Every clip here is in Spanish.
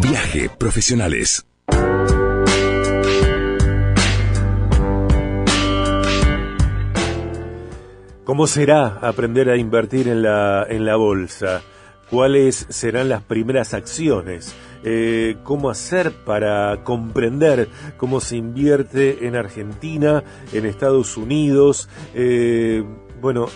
Viaje Profesionales. ¿Cómo será aprender a invertir en la, en la bolsa? ¿Cuáles serán las primeras acciones? Eh, ¿Cómo hacer para comprender cómo se invierte en Argentina, en Estados Unidos? Eh, bueno,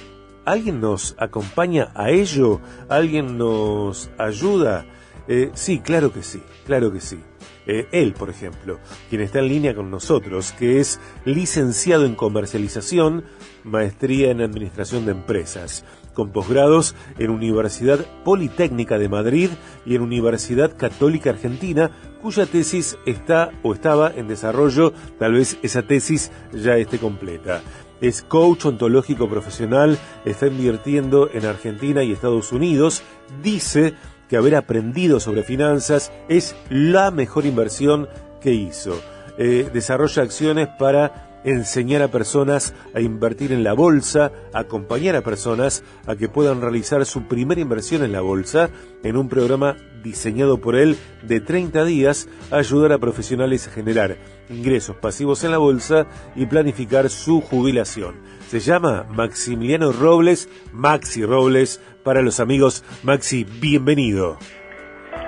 ¿alguien nos acompaña a ello? ¿Alguien nos ayuda? Eh, sí, claro que sí, claro que sí. Eh, él, por ejemplo, quien está en línea con nosotros, que es licenciado en comercialización, maestría en administración de empresas, con posgrados en Universidad Politécnica de Madrid y en Universidad Católica Argentina, cuya tesis está o estaba en desarrollo, tal vez esa tesis ya esté completa. Es coach ontológico profesional, está invirtiendo en Argentina y Estados Unidos, dice que haber aprendido sobre finanzas es la mejor inversión que hizo. Eh, desarrolla acciones para enseñar a personas a invertir en la bolsa, acompañar a personas a que puedan realizar su primera inversión en la bolsa en un programa diseñado por él de 30 días, ayudar a profesionales a generar ingresos pasivos en la bolsa y planificar su jubilación. Se llama Maximiliano Robles, Maxi Robles, para los amigos. Maxi, bienvenido.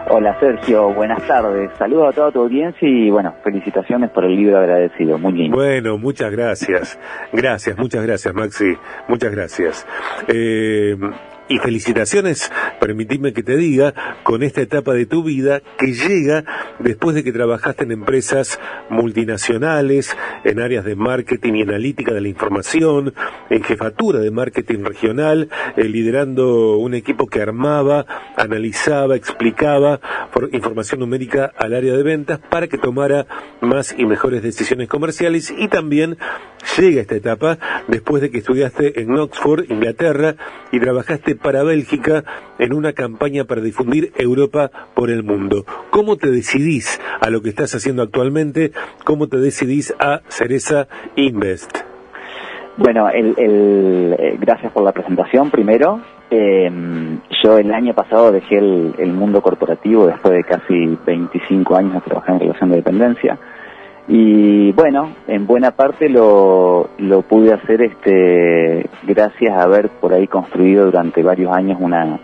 Hola Sergio, buenas tardes. Saludos a toda tu audiencia y bueno, felicitaciones por el libro agradecido, muy lindo. Bueno, muchas gracias. Gracias, muchas gracias Maxi, muchas gracias. Eh, y felicitaciones, permitidme que te diga, con esta etapa de tu vida que llega después de que trabajaste en empresas multinacionales, en áreas de marketing y analítica de la información, en jefatura de marketing regional, eh, liderando un equipo que armaba, analizaba, explicaba información numérica al área de ventas para que tomara más y mejores decisiones comerciales. Y también llega esta etapa después de que estudiaste en Oxford, Inglaterra, y trabajaste para Bélgica en una campaña para difundir Europa por el mundo. ¿Cómo te decidís a lo que estás haciendo actualmente? ¿Cómo te decidís a Cereza Invest? Bueno, el, eh, gracias por la presentación primero. Em, yo el año pasado dejé el, el mundo corporativo después de casi 25 años de trabajar en relación de dependencia y bueno, en buena parte lo, lo pude hacer este gracias a haber por ahí construido durante varios años una,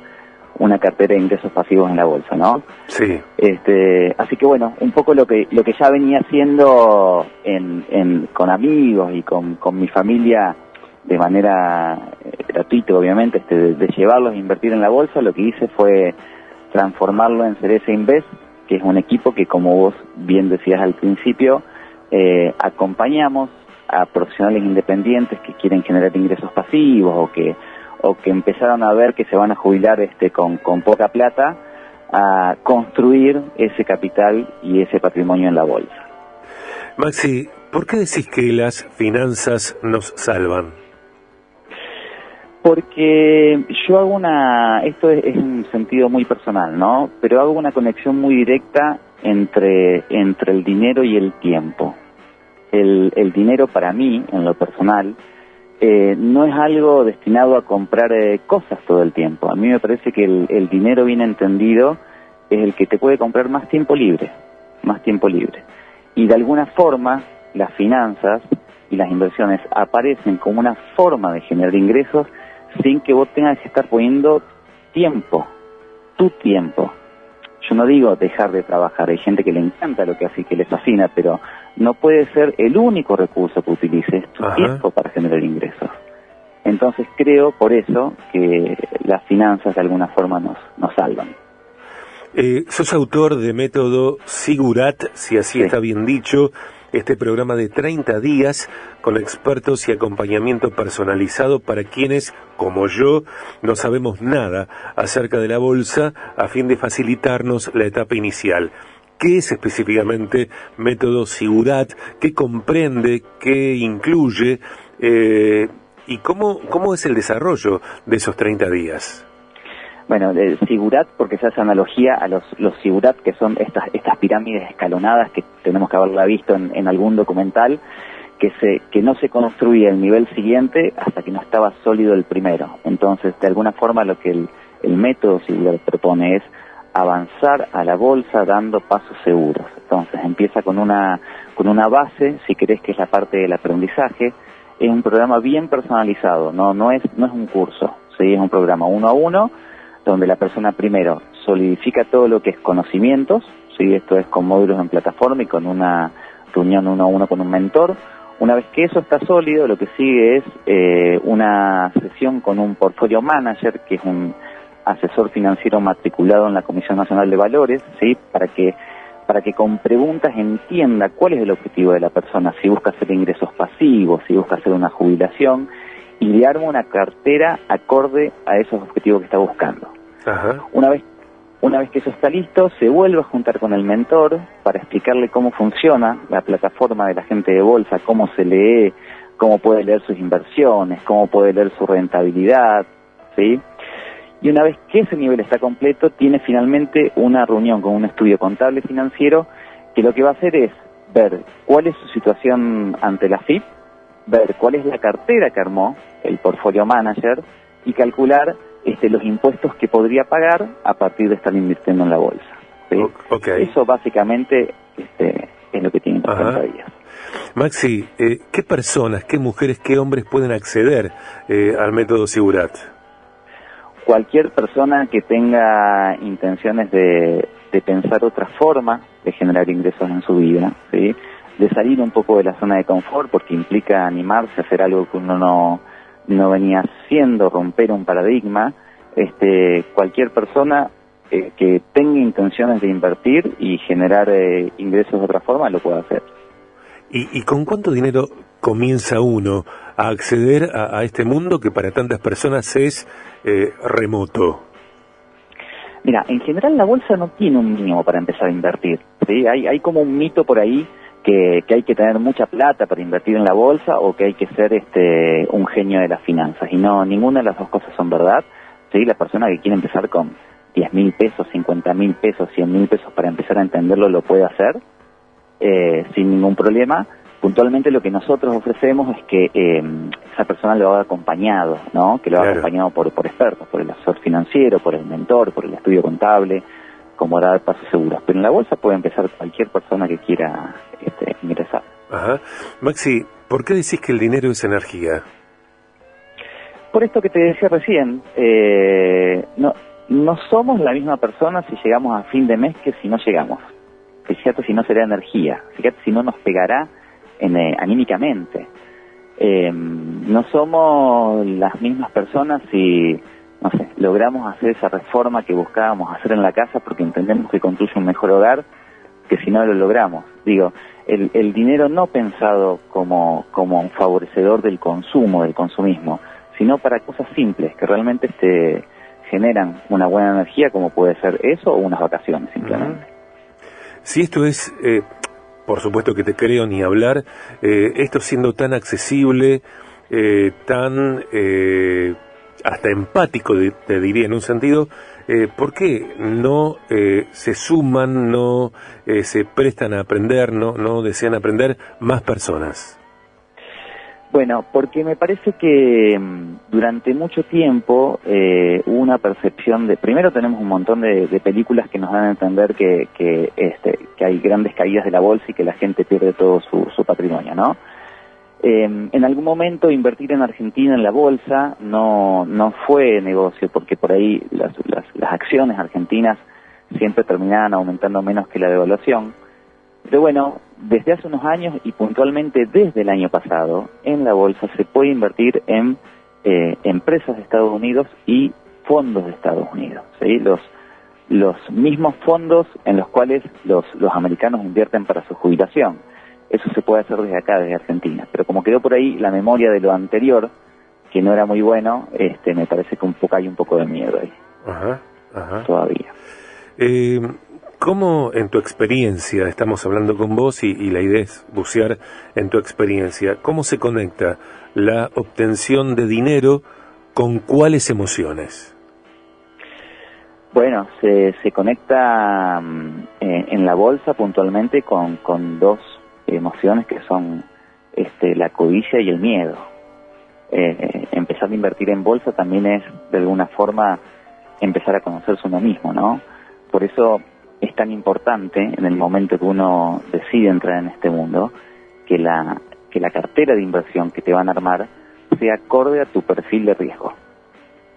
una cartera de ingresos pasivos en la bolsa, ¿no? Sí. Este, así que bueno, un poco lo que lo que ya venía haciendo en, en, con amigos y con, con mi familia de manera eh, gratuita, obviamente, este, de, llevarlos a invertir en la bolsa, lo que hice fue transformarlo en Cereza Invest, que es un equipo que, como vos bien decías al principio, eh, acompañamos a profesionales independientes que quieren generar ingresos pasivos o que o que empezaron a ver que se van a jubilar este con, con poca plata a construir ese capital y ese patrimonio en la bolsa. Maxi, ¿por qué decís que las finanzas nos salvan? Porque yo hago una, esto es, es, un sentido muy personal, ¿no? Pero hago una conexión muy directa entre, entre el dinero y el tiempo el, el dinero para mí, en lo personal, eh, no es algo destinado a comprar eh, cosas todo el tiempo. A mí me parece que el, el, dinero bien entendido es el que te puede comprar más tiempo libre, más tiempo libre. Y de alguna forma las finanzas y las inversiones aparecen como una forma de generar ingresos sin que vos tengas que estar poniendo tiempo, tu tiempo. Yo no digo dejar de trabajar, hay gente que le encanta lo que hace y que le fascina, pero no puede ser el único recurso que utilices tu tiempo para generar ingresos. Entonces creo por eso que las finanzas de alguna forma nos, nos salvan. Eh, sos autor de método Sigurat, si así está bien dicho, este programa de 30 días con expertos y acompañamiento personalizado para quienes, como yo, no sabemos nada acerca de la bolsa a fin de facilitarnos la etapa inicial. ¿Qué es específicamente método Sigurat? ¿Qué comprende? ¿Qué incluye? Eh, ¿Y cómo, cómo es el desarrollo de esos 30 días? Bueno, el Sigurat, porque se hace analogía a los, los Sigurat, que son estas, estas pirámides escalonadas que tenemos que haberla visto en, algún documental, que, se, que no se construía el nivel siguiente hasta que no estaba sólido el primero. Entonces, de alguna forma, lo que el, el método Sigurat propone es avanzar a la bolsa dando pasos seguros. Entonces empieza con una, con una base, si querés que es la parte del aprendizaje, es un programa bien personalizado, no, no, es, no es un curso, ¿sí? es un programa uno a uno, donde la persona primero solidifica todo lo que es conocimientos, ¿sí? esto es con módulos en plataforma y con una reunión uno a uno con un mentor. Una vez que eso está sólido, lo que sigue es eh, una sesión con un portfolio manager, que es un asesor financiero matriculado en la Comisión Nacional de Valores, ¿sí? para que para que con preguntas entienda cuál es el objetivo de la persona, si busca hacer ingresos pasivos, si busca hacer una jubilación, y le arma una cartera acorde a esos objetivos que está buscando. Una vez una vez que eso está listo, se vuelve a juntar con el mentor para explicarle cómo funciona la plataforma de la gente de bolsa, cómo se lee, cómo puede leer sus inversiones, cómo puede leer su rentabilidad, ¿sí? y una vez que ese nivel está completo, tiene finalmente una reunión con un estudio contable financiero que lo que va a hacer es ver cuál es su situación ante la FIP, ver cuál es la cartera que armó el portfolio manager y calcular este, los impuestos que podría pagar a partir de estar invirtiendo en la bolsa. Eso básicamente este, es lo que tienen que hacer Maxi, eh, ¿qué personas, qué mujeres, qué hombres pueden acceder eh, al método Sigurat? cualquier persona que tenga intenciones de, pensar otra forma de generar ingresos en su vida, ¿sí? De salir un poco de la zona de confort, porque implica animarse a hacer algo que uno no, no venía haciendo, romper un paradigma, este, cualquier persona eh, que tenga intenciones de invertir y generar eh, ingresos de otra forma lo puede hacer. ¿Y, ¿Y con cuánto dinero comienza uno a acceder a, este mundo que para tantas personas es eh, remoto? Mira, en general la bolsa no tiene un mínimo para empezar a invertir. ¿sí? Hay, hay como un mito por ahí que, que, hay que tener mucha plata para invertir en la bolsa o que hay que ser este un genio de las finanzas. Y no, ninguna de las dos cosas son verdad. ¿sí? La persona que quiere empezar con 10 mil pesos, 50 mil pesos, 100 mil pesos para empezar a entenderlo lo puede hacer eh, sin ningún problema puntualmente lo que nosotros ofrecemos es que eh, esa persona lo haga acompañado, ¿no? Que lo haga acompañado por, por expertos, por el asesor financiero, por el mentor, por el estudio contable, como dar pasos seguros. Pero en la bolsa puede empezar cualquier persona que quiera este, ingresar. Ajá. Maxi, ¿por qué decís que el dinero es energía? Por esto que te decía recién, eh, no, no somos la misma persona si llegamos a fin de mes que si no llegamos. Fíjate si no será energía, fíjate si no nos pegará eh, anímicamente. Eh, no somos las mismas personas si, no sé, logramos hacer esa reforma que buscábamos hacer en la casa porque entendemos que construye un mejor hogar que si no lo logramos. Digo, el, el dinero no pensado como, como un favorecedor del consumo, del consumismo, sino para cosas simples que realmente te generan una buena energía como puede ser eso o unas vacaciones simplemente. Si esto es eh, por supuesto que te creo ni hablar, eh, esto siendo tan accesible, eh, tan eh, hasta empático, te diría en un sentido, ¿por qué no se suman, no se prestan a aprender, no, no desean aprender más personas? Bueno, porque me parece que mm, durante mucho tiempo eh, hubo una percepción de, primero tenemos un montón de, películas que nos dan a entender que, que, este, que hay grandes caídas de la bolsa y que la gente pierde todo su, su patrimonio, ¿no? Eh, en algún momento invertir en Argentina en la bolsa no, no fue negocio porque por ahí las, las, las acciones argentinas siempre terminaban aumentando menos que la devaluación. Pero bueno, desde hace unos años y puntualmente desde el año pasado, en la bolsa se puede invertir en eh, empresas de Estados Unidos y fondos de Estados Unidos. Los, los mismos fondos en los cuales los, los americanos invierten para su jubilación. Eso se puede hacer desde acá, desde Argentina. Pero como quedó por ahí la memoria de lo anterior, que no era muy bueno, este, me parece que un poco hay un poco de miedo ahí. Ajá, ajá. Todavía. Eh, ¿Cómo en tu experiencia, estamos hablando con vos y, la idea es bucear en tu experiencia, cómo se conecta la obtención de dinero con cuáles emociones? Bueno, se, se conecta mm, en la bolsa puntualmente con, con dos emociones que son este, la codicia y el miedo. Eh, empezar a invertir en bolsa también es de alguna forma empezar a conocerse uno mismo, ¿no? Por eso es tan importante en el momento que uno decide entrar en este mundo que la, que la cartera de inversión que te van a armar sea acorde a tu perfil de riesgo.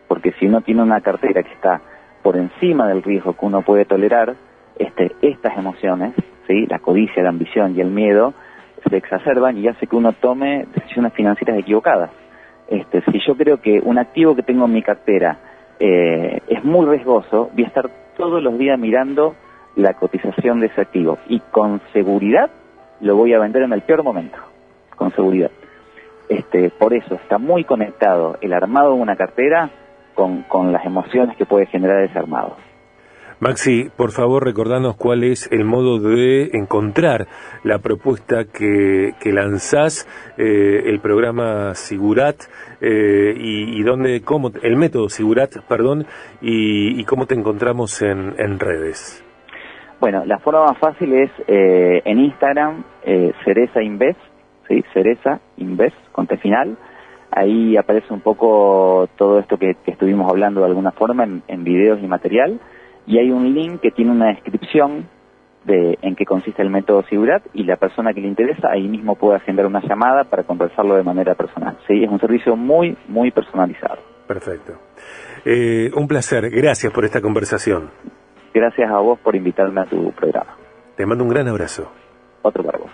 Porque si uno tiene una cartera que está por encima del riesgo que uno puede tolerar, este, estas emociones, ¿sí? la codicia, la ambición y el miedo, se exacerban y hace que uno tome decisiones financieras equivocadas. Este, si yo creo que un activo que tengo en mi cartera eh, es muy riesgoso, voy a estar todos los días mirando la cotización de ese activo y con seguridad lo voy a vender en el peor momento, con seguridad. Este, por eso está muy conectado el armado de una cartera con, con las emociones que puede generar ese armado. Maxi, por favor, recordanos cuál es el modo de encontrar la propuesta que, que lanzás, eh, el programa Sigurat, eh, y, dónde, cómo, el método Sigurat, perdón, y, y cómo te encontramos en, en, redes. Bueno, la forma más fácil es eh, en Instagram, eh, Cereza Invest, ¿sí? Cereza Invest, con final. Ahí aparece un poco todo esto que, que estuvimos hablando de alguna forma en, en videos y material y hay un link que tiene una descripción de en qué consiste el método Sigurat y la persona que le interesa ahí mismo puede agendar una llamada para conversarlo de manera personal. Sí, es un servicio muy, muy personalizado. Perfecto. Eh, un placer. Gracias por esta conversación. Gracias a vos por invitarme a tu programa. Te mando un gran abrazo. Otro para vos.